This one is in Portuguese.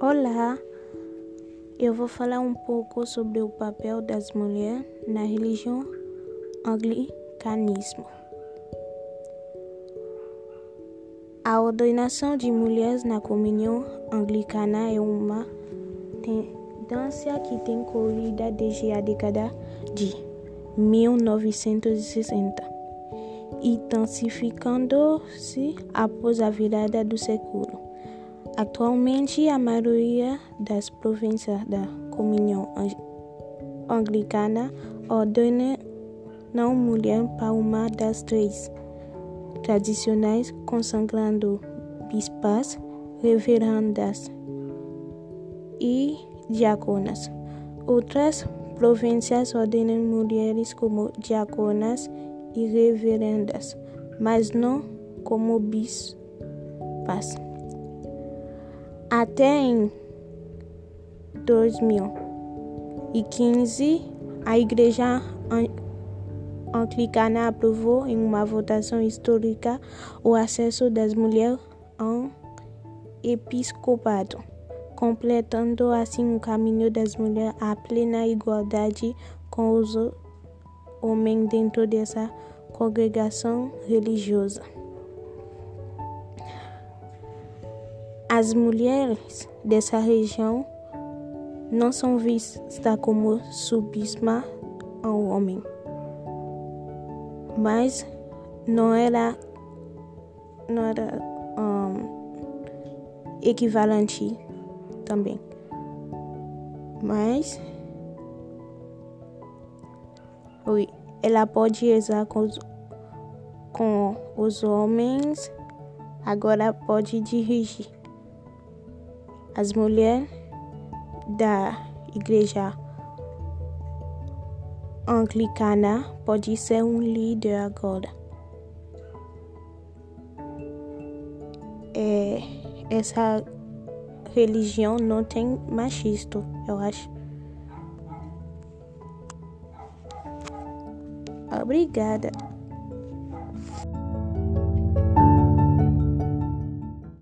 Olá, eu vou falar um pouco sobre o papel das mulheres na religião anglicanismo. A ordenação de mulheres na comunhão anglicana é uma tendência que tem corrido desde a década de 1960, intensificando-se após a virada do século. Atualmente, a maioria das províncias da Comunhão Anglicana ordena não mulher para uma das três tradicionais, consagrando bispas, reverendas e diaconas. Outras províncias ordenam mulheres como diaconas e reverendas, mas não como bispas. Até em 2015, a Igreja Anglicana aprovou em uma votação histórica o acesso das mulheres ao episcopado, completando assim o caminho das mulheres à plena igualdade com os homens dentro dessa congregação religiosa. As mulheres dessa região não são vistas como submismas ao homem, mas não era, não era um, equivalente também. Mas ela pode rezar com os, com os homens, agora pode dirigir as mulheres da igreja anglicana pode ser um líder agora. É, essa religião não tem machista, eu acho. Obrigada.